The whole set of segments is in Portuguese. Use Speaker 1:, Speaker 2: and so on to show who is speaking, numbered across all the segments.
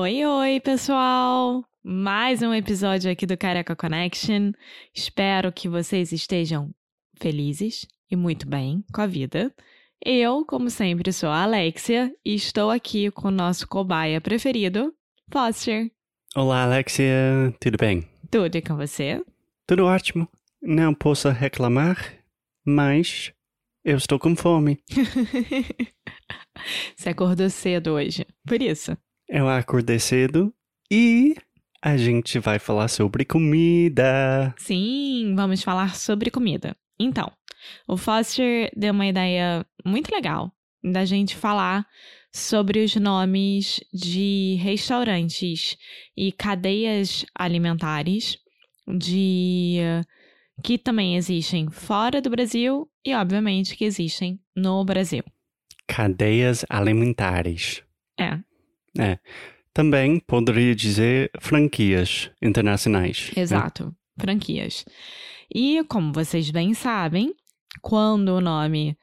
Speaker 1: Oi, oi, pessoal! Mais um episódio aqui do Careca Connection. Espero que vocês estejam felizes e muito bem com a vida. Eu, como sempre, sou a Alexia e estou aqui com o nosso cobaia preferido, Foster.
Speaker 2: Olá, Alexia. Tudo bem?
Speaker 1: Tudo e com você?
Speaker 2: Tudo ótimo. Não posso reclamar, mas eu estou com fome.
Speaker 1: você acordou cedo hoje, por isso.
Speaker 2: Eu acordei cedo e a gente vai falar sobre comida.
Speaker 1: Sim, vamos falar sobre comida. Então, o Foster deu uma ideia muito legal da gente falar sobre os nomes de restaurantes e cadeias alimentares de que também existem fora do Brasil e obviamente que existem no Brasil.
Speaker 2: Cadeias alimentares.
Speaker 1: É.
Speaker 2: É. Também poderia dizer franquias internacionais.
Speaker 1: né? Exato, né? franquias. E como vocês bem sabem, quando o nome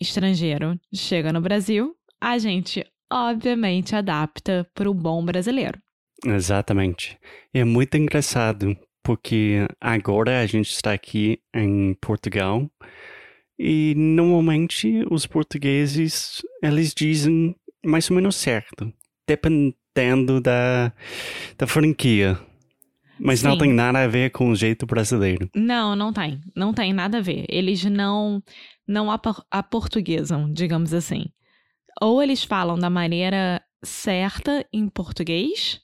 Speaker 1: estrangeiro chega no Brasil, a gente obviamente adapta para o bom brasileiro.
Speaker 2: Exatamente. É muito engraçado porque agora a gente está aqui em Portugal e normalmente os portugueses eles dizem mais ou menos certo, dependendo da, da franquia. Mas
Speaker 1: Sim.
Speaker 2: não tem nada a ver com o jeito brasileiro.
Speaker 1: Não, não tem. Não tem nada a ver. Eles não não apor- aportuguesam, digamos assim. Ou eles falam da maneira certa em português,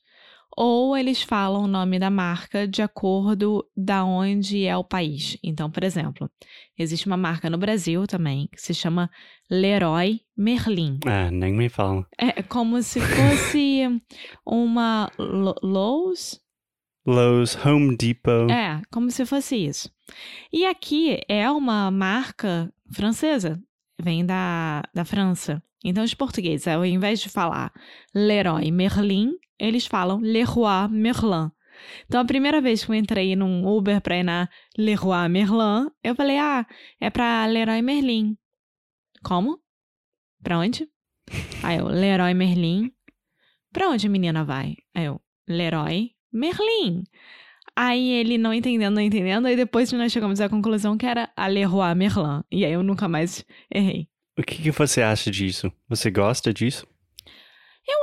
Speaker 1: ou eles falam o nome da marca de acordo da onde é o país. Então, por exemplo, existe uma marca no Brasil também que se chama Leroy Merlin.
Speaker 2: Ah, nem me fala.
Speaker 1: É como se fosse uma Lo- Lowe's,
Speaker 2: Lowe's, Home Depot.
Speaker 1: É, como se fosse isso. E aqui é uma marca francesa, vem da, da França. Então, os portugueses, ao invés de falar Leroy Merlin, eles falam Leroy Merlin. Então, a primeira vez que eu entrei num Uber pra ir na Leroy Merlin, eu falei, ah, é pra Leroy Merlin. Como? Pra onde? Aí eu, Leroy Merlin. Pra onde a menina vai? Aí eu, Leroy Merlin. Aí ele não entendendo, não entendendo, aí depois nós chegamos à conclusão que era a Leroy Merlin. E aí eu nunca mais errei.
Speaker 2: O que, que você acha disso? Você gosta disso?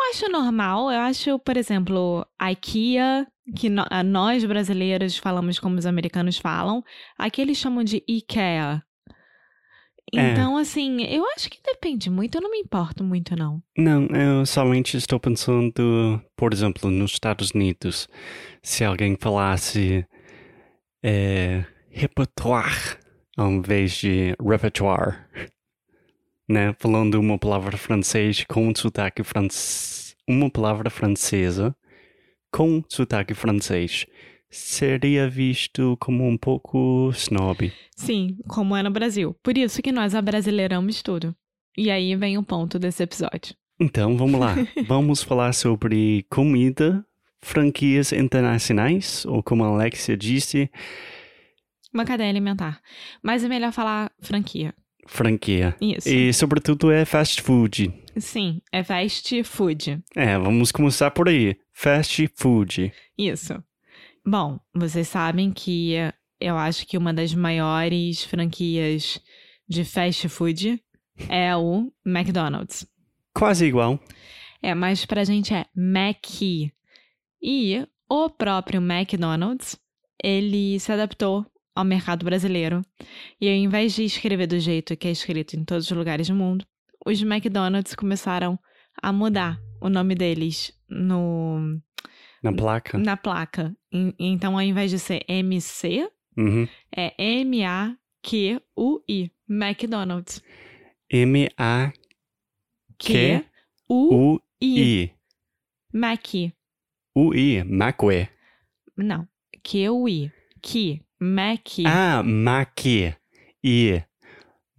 Speaker 1: Eu acho normal, eu acho, por exemplo, IKEA, que no- nós brasileiros falamos como os americanos falam, aqui eles chamam de IKEA.
Speaker 2: É.
Speaker 1: Então, assim, eu acho que depende muito, eu não me importo muito, não.
Speaker 2: Não, eu somente estou pensando, por exemplo, nos Estados Unidos, se alguém falasse é, repertoire ao invés de repertoire, né? Falando uma palavra francês com sotaque francês, uma palavra francesa com sotaque francês, seria visto como um pouco snob.
Speaker 1: Sim, como é no Brasil. Por isso que nós abrasileiramos tudo. E aí vem o ponto desse episódio.
Speaker 2: Então, vamos lá. vamos falar sobre comida, franquias internacionais, ou como a Alexia disse,
Speaker 1: Uma cadeia alimentar. Mas é melhor falar franquia.
Speaker 2: franquia.
Speaker 1: Isso.
Speaker 2: E, sobretudo, é fast food.
Speaker 1: Sim, é fast food.
Speaker 2: É, vamos começar por aí. Fast food.
Speaker 1: Isso. Bom, vocês sabem que eu acho que uma das maiores franquias de fast food é o McDonald's.
Speaker 2: Quase igual.
Speaker 1: É, mas pra gente é Mac. E o próprio McDonald's, ele se adaptou ao mercado brasileiro. E ao invés de escrever do jeito que é escrito em todos os lugares do mundo, os McDonald's começaram a mudar o nome deles no,
Speaker 2: Na placa?
Speaker 1: na placa. Então, ao invés de ser MC,
Speaker 2: Uhum.
Speaker 1: é M-A-Q-U-I. McDonald's.
Speaker 2: M-A-Q-U-I.
Speaker 1: Q-U-I. Mac.
Speaker 2: U-I. Macue.
Speaker 1: Não. Q-U-I. Que. Mac.
Speaker 2: Ah, Mac. I.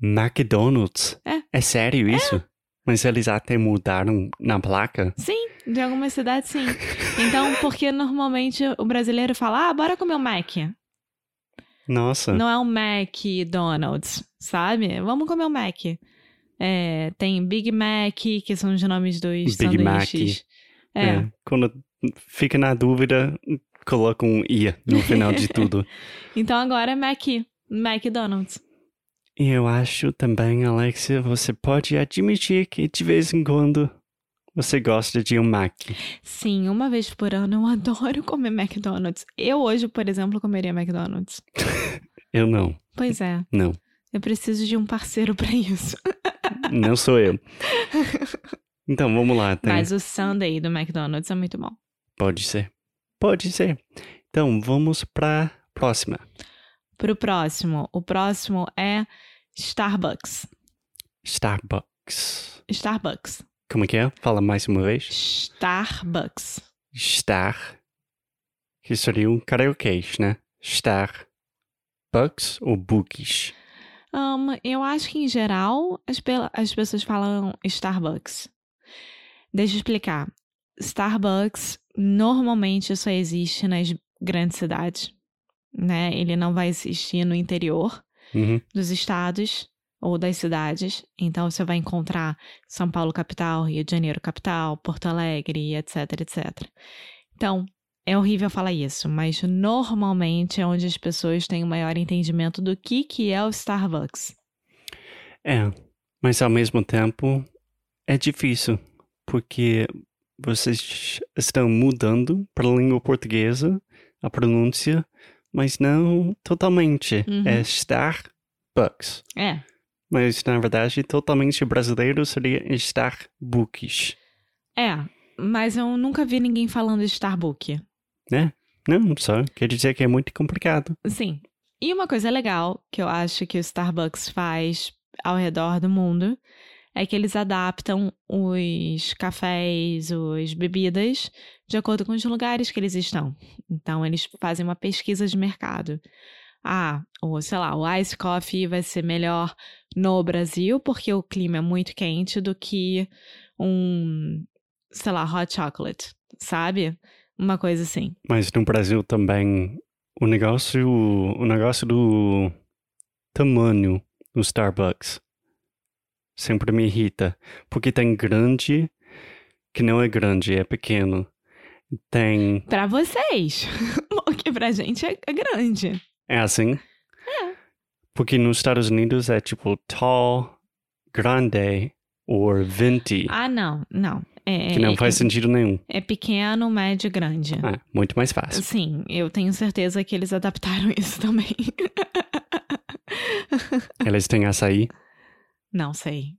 Speaker 2: McDonald's.
Speaker 1: É.
Speaker 2: É sério isso? Mas eles até mudaram na placa?
Speaker 1: Sim, de algumas cidades sim. Então, porque normalmente o brasileiro fala, ah, bora comer o Mac.
Speaker 2: Nossa.
Speaker 1: Não é um McDonald's, sabe? Vamos comer o Mac. É, tem Big Mac, que são os nomes dos
Speaker 2: Big Mac.
Speaker 1: sanduíches. É.
Speaker 2: Quando fica na dúvida, coloca um I no final de tudo.
Speaker 1: Então agora é Mac. McDonald's.
Speaker 2: E eu acho também, Alexia, você pode admitir que de vez em quando você gosta de um Mac.
Speaker 1: Sim, uma vez por ano eu adoro comer McDonald's. Eu hoje, por exemplo, comeria McDonald's.
Speaker 2: Eu não.
Speaker 1: Pois é,
Speaker 2: Não.
Speaker 1: eu preciso de um parceiro pra isso.
Speaker 2: Não sou eu. Então, vamos lá. Tem...
Speaker 1: Mas o Sunday do McDonald's é muito bom.
Speaker 2: Pode ser. Pode ser. Então, vamos pra próxima.
Speaker 1: Pro próximo, o próximo é Starbucks.
Speaker 2: Starbucks.
Speaker 1: Starbucks.
Speaker 2: Como é que é? Fala mais uma vez.
Speaker 1: Starbucks.
Speaker 2: Star. Que seria um karaokês, né? Star. Bucks ou bookies?
Speaker 1: Um, eu acho que, em geral, as, as pessoas falam Starbucks. Deixa eu explicar. Starbucks normalmente só existe nas grandes cidades, né? Ele não vai existir no interior
Speaker 2: Uhum.
Speaker 1: dos estados ou das cidades. Então, você vai encontrar São Paulo capital, Rio de Janeiro capital, Porto Alegre, etc, etc. Então, é horrível falar isso, mas normalmente é onde as pessoas têm o maior entendimento do que, que é o Starbucks.
Speaker 2: É, mas ao mesmo tempo é difícil, porque vocês estão mudando para a língua portuguesa a pronúncia, mas não totalmente.
Speaker 1: Uhum.
Speaker 2: É Starbucks.
Speaker 1: É,
Speaker 2: Mas na verdade, totalmente brasileiro seria Starbookies,
Speaker 1: é, mas eu nunca vi ninguém falando de Starbucks.
Speaker 2: né? Não, só quer dizer que é muito complicado.
Speaker 1: Sim. E uma coisa legal que eu acho que o Starbucks faz ao redor do mundo é que eles adaptam os cafés, as bebidas, de acordo com os lugares que eles estão. Então, eles fazem uma pesquisa de mercado. Ah, ou sei lá, o ice coffee vai ser melhor no Brasil porque o clima é muito quente do que um, sei lá, hot chocolate, sabe? Uma coisa assim.
Speaker 2: Mas no Brasil também o negócio, o negócio do tamanho do Starbucks sempre me irrita, porque tem grande que não é grande, é pequeno. Tem
Speaker 1: Pra vocês. Porque pra gente é é grande.
Speaker 2: é assim? Porque nos Estados Unidos é tipo tall, grande ou venti,
Speaker 1: Ah, não, não. É,
Speaker 2: que não
Speaker 1: é-
Speaker 2: faz sentido nenhum.
Speaker 1: é pequeno, médio, grande.
Speaker 2: Ah, muito mais fácil.
Speaker 1: Sim, eu tenho certeza que eles adaptaram isso também.
Speaker 2: Eles têm açaí.
Speaker 1: Não sei.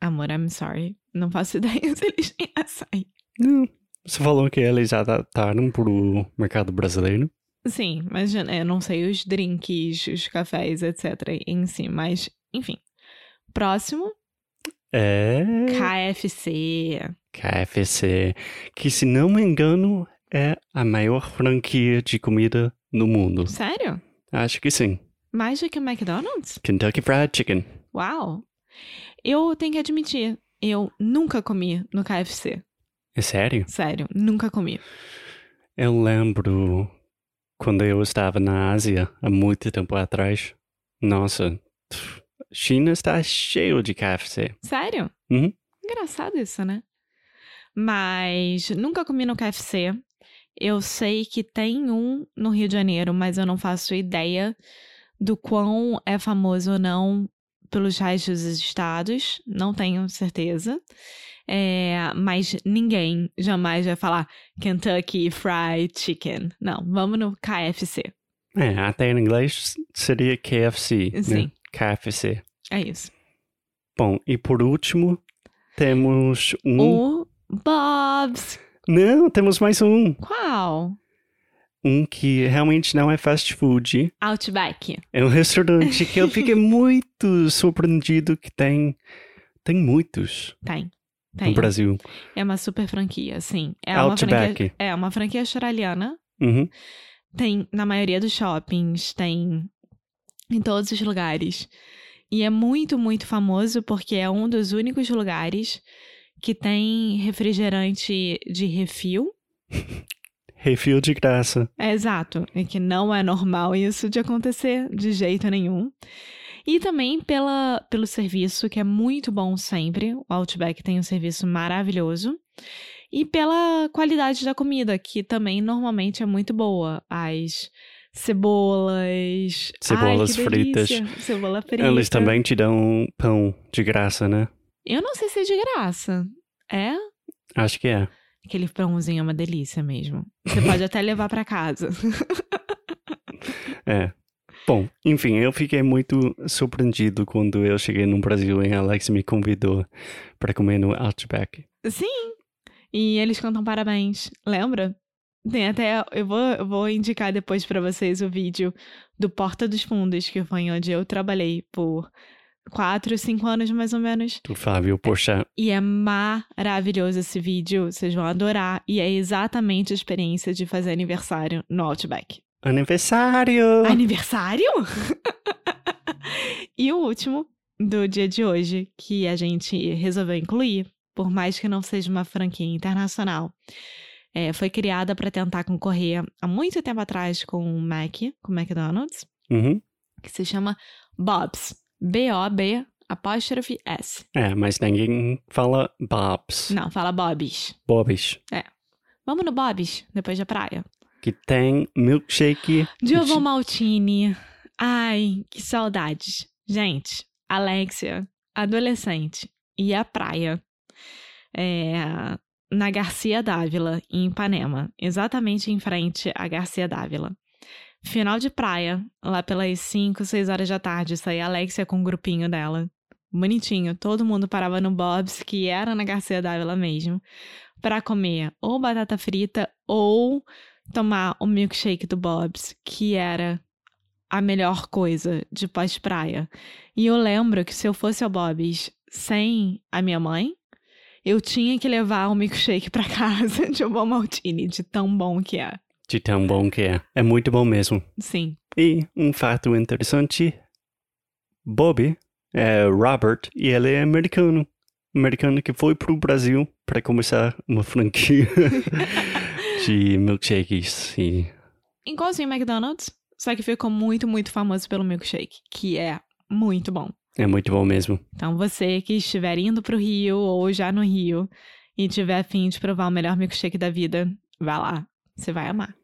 Speaker 1: Amor, I'm sorry. Não faço ideia se eles têm açaí.
Speaker 2: Não. Você falou que eles adaptaram pro mercado brasileiro.
Speaker 1: Sim, mas eu não sei os drinks, os cafés, etc. em si, mas enfim. Próximo,
Speaker 2: É.
Speaker 1: KFC.
Speaker 2: KFC, que se não me engano é a maior franquia de comida no mundo.
Speaker 1: Sério?
Speaker 2: Acho que sim.
Speaker 1: Mais do que o McDonald's?
Speaker 2: Kentucky Fried Chicken.
Speaker 1: Uau! Eu tenho que admitir, eu nunca comi no KFC.
Speaker 2: É sério?
Speaker 1: Sério, nunca comi.
Speaker 2: Eu lembro quando eu estava na Ásia há muito tempo atrás. Nossa, China está cheio de KFC.
Speaker 1: Sério?
Speaker 2: Uhum.
Speaker 1: Engraçado isso, né? Mas nunca comi no KFC. Eu sei que tem um no Rio de Janeiro, mas eu não faço ideia do quão é famoso ou não pelos restos dos estados. Não tenho certeza. É, mas ninguém jamais vai falar Kentucky Fried Chicken. Não, vamos no KFC.
Speaker 2: É, até em inglês seria KFC, né?
Speaker 1: Sim.
Speaker 2: KFC.
Speaker 1: É isso.
Speaker 2: Bom, e por último, temos um...
Speaker 1: O Bob's.
Speaker 2: Não, temos mais um.
Speaker 1: Qual?
Speaker 2: Um que realmente não é fast food.
Speaker 1: Outback.
Speaker 2: É um restaurante que eu fiquei muito surpreendido que tem... Tem muitos
Speaker 1: Tem.
Speaker 2: no
Speaker 1: Tem.
Speaker 2: Brasil.
Speaker 1: É uma super franquia, sim. É uma franquia,
Speaker 2: Outback.
Speaker 1: é uma franquia australiana.
Speaker 2: Uhum.
Speaker 1: Tem na maioria dos shoppings, tem em todos os lugares. E é muito, muito famoso porque é um dos únicos lugares que tem refrigerante de refil.
Speaker 2: Refil de graça.
Speaker 1: É exato. É que não é normal isso de acontecer de jeito nenhum. E também pela, pelo serviço, que é muito bom sempre. O Outback tem um serviço maravilhoso. E pela qualidade da comida, que também normalmente é muito boa. As cebolas.
Speaker 2: Cebolas
Speaker 1: Ai,
Speaker 2: fritas.
Speaker 1: Cebola frita.
Speaker 2: Eles também te dão pão de graça, né?
Speaker 1: Eu não sei se é de graça. É?
Speaker 2: Acho que é.
Speaker 1: Aquele pãozinho é uma delícia mesmo. Você pode até levar pra casa.
Speaker 2: É. Bom, enfim, eu fiquei muito surpreendido quando eu cheguei no Brasil e a Alex me convidou para comer no Outback.
Speaker 1: Sim. E eles cantam parabéns. Lembra? Tem até. Eu vou, eu vou indicar depois pra vocês o vídeo do Porta dos Fundos, que foi onde eu trabalhei por quatro, cinco anos mais ou menos.
Speaker 2: Do Fábio Porchat.
Speaker 1: E é maravilhoso esse vídeo. Vocês vão adorar. E é exatamente a experiência de fazer aniversário no Outback.
Speaker 2: Aniversário!
Speaker 1: Aniversário? e o último do dia de hoje, que a gente resolveu incluir, por mais que não seja uma franquia internacional, é, foi criada para tentar concorrer há muito tempo atrás com o Mac, com o McDonald's,
Speaker 2: Uhum.
Speaker 1: que se chama Bob's. B-O-B apóstrofe S.
Speaker 2: É, mas ninguém fala Bob's.
Speaker 1: Não, fala Bob's.
Speaker 2: Bob's.
Speaker 1: Vamos no Bob's, depois da praia.
Speaker 2: Que tem milkshake.
Speaker 1: Diogo Maltini. Ai, que saudades. Gente, Alexia, adolescente, e a praia. É, na Garcia Dávila, em Ipanema. Exatamente em frente à Garcia Dávila. Final de praia, lá pelas 5, 6 horas da tarde, saía a Alexia com o grupinho dela. Bonitinho, todo mundo parava no Bob's, que era na Garcia Dávila mesmo, para comer ou batata frita ou tomar o milkshake do Bob's, que era a melhor coisa de pós-praia. E eu lembro que se eu fosse ao Bob's sem a minha mãe, eu tinha que levar o milkshake para casa de um bom maltine, de tão bom que é.
Speaker 2: De tão bom que é. É muito bom mesmo.
Speaker 1: Sim.
Speaker 2: E um fato interessante: Bob é Robert e ele é americano. Americano que foi pro Brasil para começar uma franquia de milkshakes. E
Speaker 1: Igualzinho McDonald's, só que ficou muito, muito famoso pelo milkshake, que é muito bom.
Speaker 2: é muito bom mesmo.
Speaker 1: Então, você que estiver indo pro Rio ou já no Rio e tiver afim de provar o melhor milkshake da vida, vá lá. Você vai amar.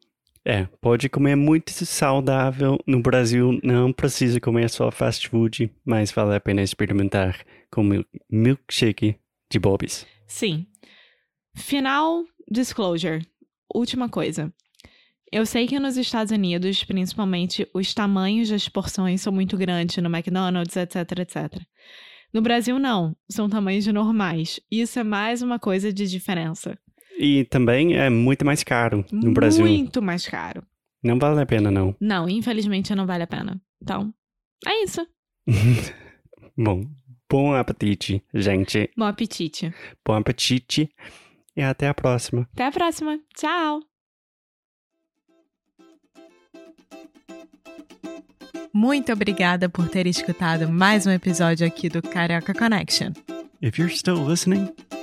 Speaker 2: É, pode comer muito saudável. No Brasil não precisa comer só fast food, mas vale a pena experimentar com mil- milkshake de Bob's.
Speaker 1: Sim. Final disclosure. Última coisa. Eu sei que nos Estados Unidos, principalmente, os tamanhos das porções são muito grandes no McDonald's, etc, etc. No Brasil, não. São tamanhos normais. Isso é mais uma coisa de diferença.
Speaker 2: E também é muito mais caro no Brasil.
Speaker 1: Muito mais caro.
Speaker 2: Não vale a pena, não.
Speaker 1: Não, infelizmente não vale a pena. Então, é isso.
Speaker 2: Bom, bom apetite, gente.
Speaker 1: Bom apetite.
Speaker 2: Bom apetite e até a próxima.
Speaker 1: Até a próxima. Tchau! Muito obrigada por ter escutado mais um episódio aqui do Carioca Connection.
Speaker 2: If you're still listening,